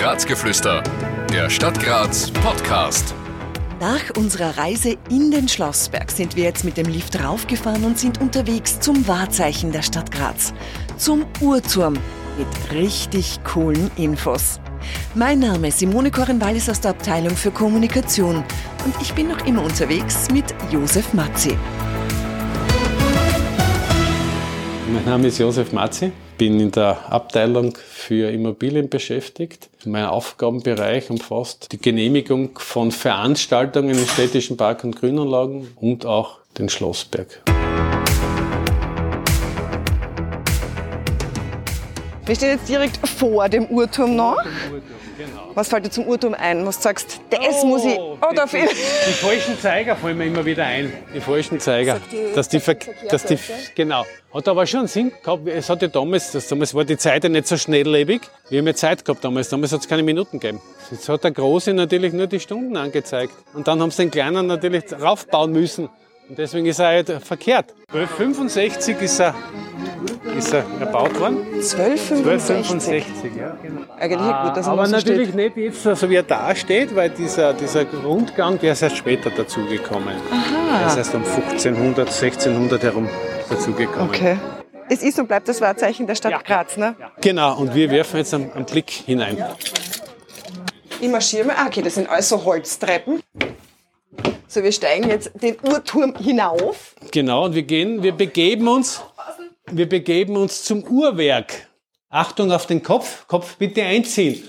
Grazgeflüster, der Stadt Graz Podcast. Nach unserer Reise in den Schlossberg sind wir jetzt mit dem Lift raufgefahren und sind unterwegs zum Wahrzeichen der Stadt Graz, zum Uhrturm mit richtig coolen Infos. Mein Name ist Simone Korenwallis aus der Abteilung für Kommunikation und ich bin noch immer unterwegs mit Josef Matzi. Mein Name ist Josef Matzi, bin in der Abteilung für Immobilien beschäftigt. Mein Aufgabenbereich umfasst die Genehmigung von Veranstaltungen in städtischen Park- und Grünanlagen und auch den Schlossberg. Wir stehen jetzt direkt vor dem Uhrturm noch. Was fällt dir zum Uhrturm ein? Was du sagst, das muss ich. Oh, da die, die falschen Zeiger fallen mir immer wieder ein. Die falschen Zeiger. Sagt die- dass die, ver- verkehrt dass die, genau. Hat aber schon einen Sinn gehabt. Es hat ja damals, das, damals war die Zeit ja nicht so schnelllebig. Wir haben ja Zeit gehabt damals. Damals hat es keine Minuten gegeben. Jetzt hat der Große natürlich nur die Stunden angezeigt. Und dann haben sie den Kleinen natürlich raufbauen müssen. Und deswegen ist er halt verkehrt. 1265 ist er, ist er erbaut worden. 1265. 1265, ja, genau. Eigentlich gut, dass er Aber natürlich steht. nicht jetzt so, wie er da steht, weil dieser, dieser Rundgang, der ist erst später dazugekommen. Der ist erst um 1500, 1600 herum dazugekommen. Okay. Es ist und bleibt das Wahrzeichen der Stadt Ja. Graz, ne? Genau, und wir werfen jetzt einen, einen Blick hinein. Ich marschiere mal. Ah, okay, das sind alles so Holztreppen. So, wir steigen jetzt den Uhrturm hinauf. Genau, und wir gehen, wir begeben uns, wir begeben uns zum Uhrwerk. Achtung auf den Kopf, Kopf bitte einziehen.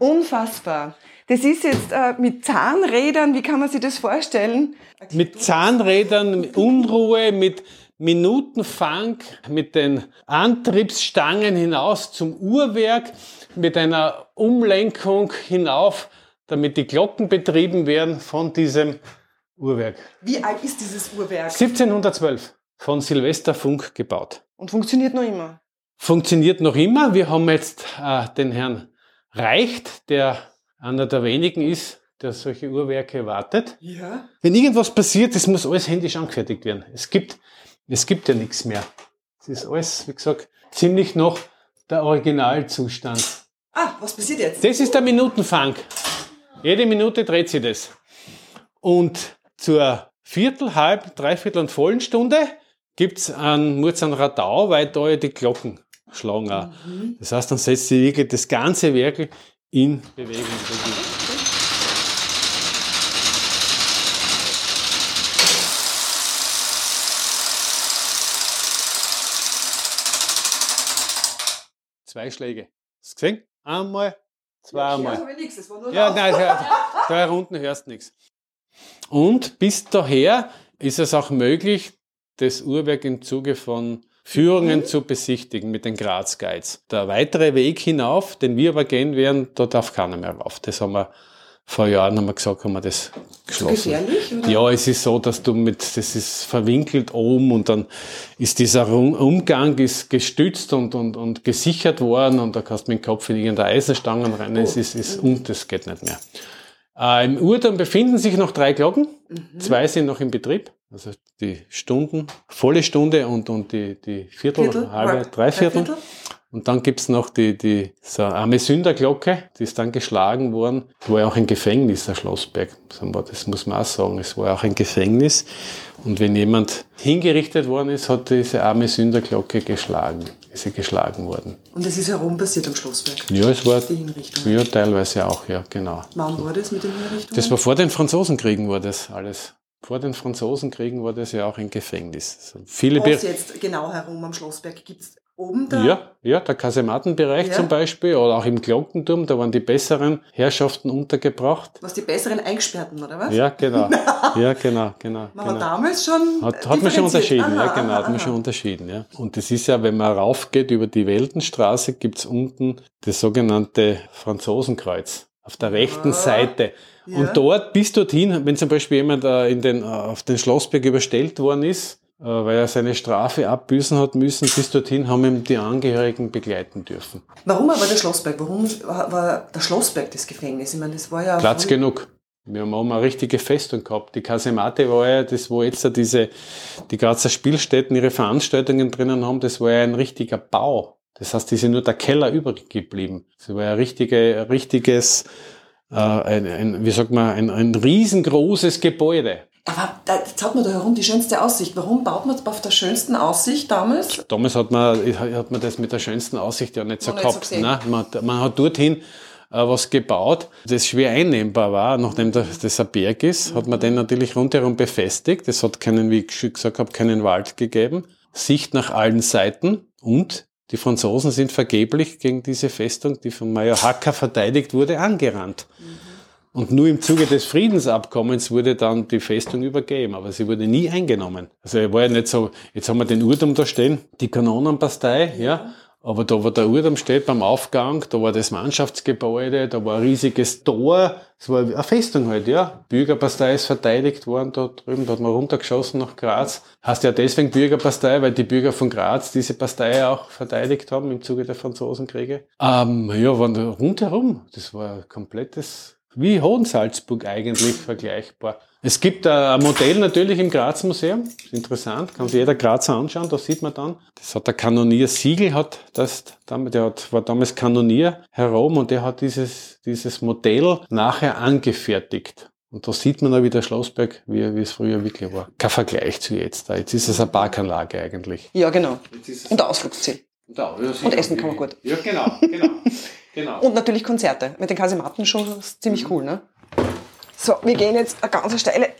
Unfassbar. Das ist jetzt äh, mit Zahnrädern, wie kann man sich das vorstellen? Mit Zahnrädern, mit Unruhe, mit Minutenfang, mit den Antriebsstangen hinaus zum Uhrwerk, mit einer Umlenkung hinauf, damit die Glocken betrieben werden von diesem Uhrwerk. Wie alt ist dieses Uhrwerk? 1712 von Silvester Funk gebaut. Und funktioniert noch immer. Funktioniert noch immer. Wir haben jetzt äh, den Herrn Reicht, der einer der wenigen ist, der solche Uhrwerke wartet. Ja. Wenn irgendwas passiert, das muss alles händisch angefertigt werden. Es gibt, es gibt ja nichts mehr. Es ist alles, wie gesagt, ziemlich noch der Originalzustand. Ah, was passiert jetzt? Das ist der Minutenfang. Jede Minute dreht sich das. Und zur Viertel, halb, Dreiviertel und vollen Stunde gibt's einen Murz an Radau, weil da ja die Glocken schlagen auch. Das heißt, dann setzt sich wirklich das ganze Werk in Bewegung. Zwei Schläge. Hast du gesehen? Einmal, zweimal. ich nichts, das war nur Ja, nein, da, unten hörst du nichts. Und bis daher ist es auch möglich, das Uhrwerk im Zuge von Führungen zu besichtigen mit den Graz Guides. Der weitere Weg hinauf, den wir aber gehen werden, da darf keiner mehr rauf. Das haben wir vor Jahren haben wir gesagt, haben wir das geschlossen. gefährlich, oder? Ja, es ist so, dass du mit, das ist verwinkelt oben und dann ist dieser Umgang ist gestützt und, und, und gesichert worden und da kannst du mit dem Kopf in irgendeine Eisenstangen rein. Es ist, ist, und das geht nicht mehr. Äh, Im Uhrturm befinden sich noch drei Glocken. Zwei sind noch in Betrieb. Also die Stunden, volle Stunde und, und die, die Viertel, Viertel, halbe, halb, Dreiviertel. Dreiviertel. Und dann gibt's noch die, die so arme Sünderglocke, die ist dann geschlagen worden. Es war ja auch ein Gefängnis, der Schlossberg. Das muss man auch sagen. Es war auch ein Gefängnis. Und wenn jemand hingerichtet worden ist, hat diese arme Sünderglocke geschlagen. Ist sie geschlagen worden. Und das ist herum passiert am Schlossberg. Ja, es war, Die Hinrichtung. ja, teilweise auch, ja, genau. Wann war das mit den Hinrichtungen? Das war vor den Franzosenkriegen war das alles. Vor den Franzosenkriegen war das ja auch ein Gefängnis. Also viele Be jetzt genau herum am Schlossberg gibt's oben da? Ja, ja, der Kasematenbereich Ja. zum Beispiel oder auch im Glockenturm, da waren die besseren Herrschaften untergebracht. Was die besseren Eingesperrten, oder was? Ja, genau. Ja, genau, genau. Man hat genau. damals schon. Hat, hat man schon unterschieden, ja, Aha, genau, aha, hat man aha. schon unterschieden, ja. Und das ist ja, wenn man raufgeht über die Weltenstraße, gibt's unten das sogenannte Franzosenkreuz auf der rechten Seite. Ja. Und dort, bis dorthin, wenn zum Beispiel jemand äh, in den, äh, auf den Schlossberg überstellt worden ist, weil er seine Strafe abbüßen hat müssen, bis dorthin haben ihm die Angehörigen begleiten dürfen. Warum aber der Schlossberg? Warum war, der Schlossberg das Gefängnis? Ich meine, das war ja. Platz genug. Wir haben auch mal eine richtige Festung gehabt. Die Kasemate war ja das, wo jetzt diese, die Grazer Spielstätten ihre Veranstaltungen drinnen haben, das war ja ein richtiger Bau. Das heißt, ist ja nur der Keller übrig geblieben. Es war ein richtige, richtiges, äh, ein, ein, wie sagt man, ein, ein riesengroßes Gebäude. Aber da, jetzt hat man da herum die schönste Aussicht. Warum baut man auf der schönsten Aussicht damals? Damals hat man, hat man das mit der schönsten Aussicht ja nicht so Noch nicht so gehabt. Nein, man, man hat dorthin äh, was gebaut, das schwer einnehmbar war. Nachdem das, das ein Berg ist, hat man den natürlich rundherum befestigt. Es hat keinen, wie ich schon gesagt habe, keinen Wald gegeben. Sicht nach allen Seiten und die Franzosen sind vergeblich gegen diese Festung, die von Major Hacker verteidigt wurde, angerannt. Und nur im Zuge des Friedensabkommens wurde dann die Festung übergeben, aber sie wurde nie eingenommen. Also er war ja nicht so, jetzt haben wir den Urturm da stehen, die Kanonenbastei, ja. Aber da, wo der Urturm steht beim Aufgang, da war das Mannschaftsgebäude, da war ein riesiges Tor, es war eine Festung halt, ja. Bürgerpastei ist verteidigt worden da drüben, da hat man runtergeschossen nach Graz. Heißt ja deswegen Bürgerpastei, weil die Bürger von Graz diese Partei auch verteidigt haben im Zuge der Franzosenkriege. Ähm, ja, waren da rundherum, das war ein komplettes wie Hohensalzburg eigentlich vergleichbar. Es gibt ein Modell natürlich im Graz Museum. Ist interessant, kann sich jeder Grazer anschauen. Da sieht man dann, das hat der Kanonier Siegel, hat das, der hat, war damals Kanonier herum und der hat dieses, dieses Modell nachher angefertigt. Und da sieht man auch wieder Schlossberg, wie, wie es früher wirklich war. Kein Vergleich zu jetzt. Jetzt ist es eine Parkanlage eigentlich. Ja, genau. Und Ausflugsziel. Und essen kann man gut. Ja, genau, genau. genau. Und natürlich Konzerte. Mit den Kasematten schon ist ziemlich cool, ne? So, wir gehen jetzt eine ganz steile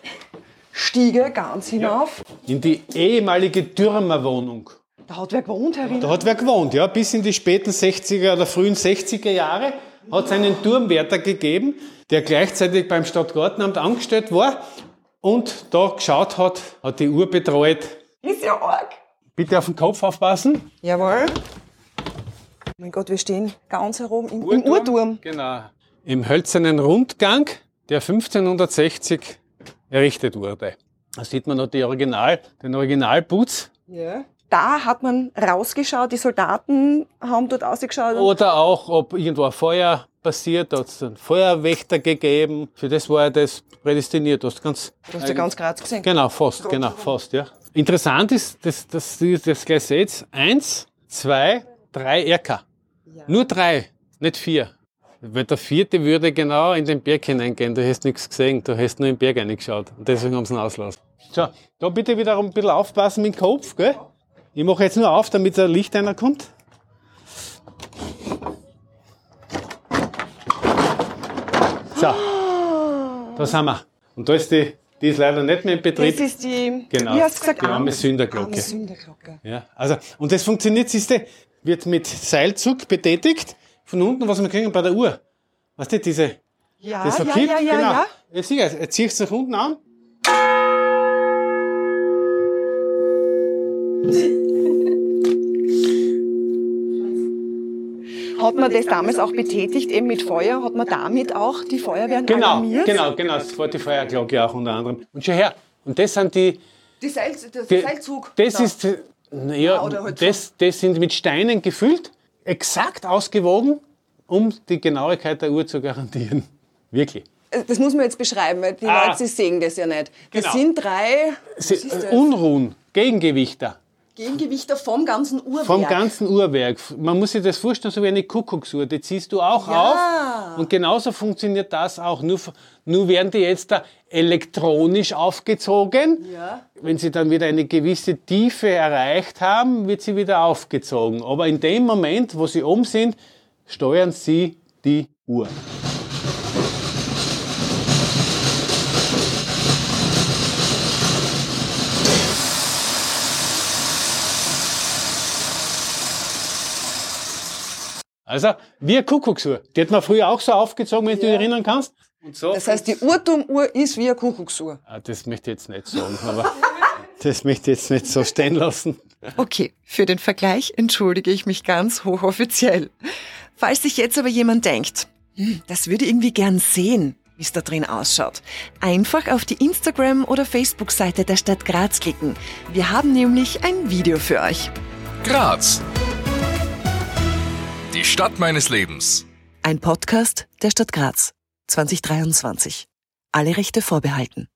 Stiege ganz hinauf. In die ehemalige Türmerwohnung. Da hat wer gewohnt, Herr Da Wiener. hat wer gewohnt, ja, bis in die späten 60er oder frühen 60er Jahre hat es einen Turmwärter gegeben, der gleichzeitig beim Stadtgartenamt angestellt war und da geschaut hat, hat die Uhr betreut. Ist ja arg. Bitte auf den Kopf aufpassen. Jawohl. Mein Gott, wir stehen ganz herum im, im Uhrturm. Genau. Im hölzernen Rundgang, der 1560 errichtet wurde. Da sieht man noch die Original, den Originalputz. Ja. Da hat man rausgeschaut, die Soldaten haben dort ausgeschaut. Oder auch, ob irgendwo ein Feuer passiert, da hat es einen Feuerwächter gegeben. Für das war das prädestiniert. Du hast ganz, du hast ja ganz Graz gesehen. genau, fast, genau, fast, ja. Interessant ist, dass, dass ihr das gleich seht, eins, zwei, drei RK. Nur drei, nicht vier. Weil der vierte würde genau in den Berg hineingehen. Du hast nichts gesehen, du hast nur im Berg reingeschaut. Und deswegen haben sie ihn auslassen. So, da bitte wiederum ein bisschen aufpassen mit dem Kopf, gell? Ich mache jetzt nur auf, damit der Licht einer kommt. So, da sind wir. Und da ist die, die ist leider nicht mehr in Betrieb. Das ist die, Genau, wie hast du gesagt? die arme Sünderglocke. Arme Sünderglocke. Ja, also, und das funktioniert, siehste, wird mit Seilzug betätigt, von unten, was wir kriegen bei der Uhr. Weißt du, diese, Ja, das ja, ja, ja, genau. ja. Ja, sicher, er zieht es nach unten an. Hat man das damals auch betätigt, eben mit Feuer? Hat man damit auch die Feuerwehren Genau, alarmiert? genau, genau, das war die Feuerglocke auch unter anderem. Und schau her, und das sind die, Die Seil, der die Seilzug. das da. ist, naja, oder halt das, das sind mit Steinen gefüllt, exakt ausgewogen, um die Genauigkeit der Uhr zu garantieren. Wirklich. Das muss man jetzt beschreiben, weil die Ah. Leute sehen das ja nicht. Das Genau. sind drei Sie, das? äh, Unruhen, Gegengewichter. Gegengewichter vom ganzen Uhrwerk. Vom ganzen Uhrwerk. Man muss sich das vorstellen, so wie eine Kuckucksuhr. Die ziehst du auch Ja. auf. Und genauso funktioniert das auch. Nur, nur werden die jetzt da elektronisch aufgezogen. Ja. Wenn sie dann wieder eine gewisse Tiefe erreicht haben, wird sie wieder aufgezogen. Aber in dem Moment, wo sie oben sind, steuern sie die Uhr. Also, wie eine Kuckucksuhr. Die hat man früher auch so aufgezogen, wenn du dich erinnern kannst. Und so Das heißt, die Uhrturmuhr ist wie eine Kuckucksuhr. Ah, das möchte ich jetzt nicht sagen, aber das möchte ich jetzt nicht so stehen lassen. Okay, für den Vergleich entschuldige ich mich ganz hochoffiziell. Falls sich jetzt aber jemand denkt, hm, das würde irgendwie gern sehen, wie es da drin ausschaut, einfach auf die Instagram- oder Facebook-Seite der Stadt Graz klicken. Wir haben nämlich ein Video für euch. Graz. Die Stadt meines Lebens. Ein Podcast der Stadt Graz 2023. Alle Rechte vorbehalten.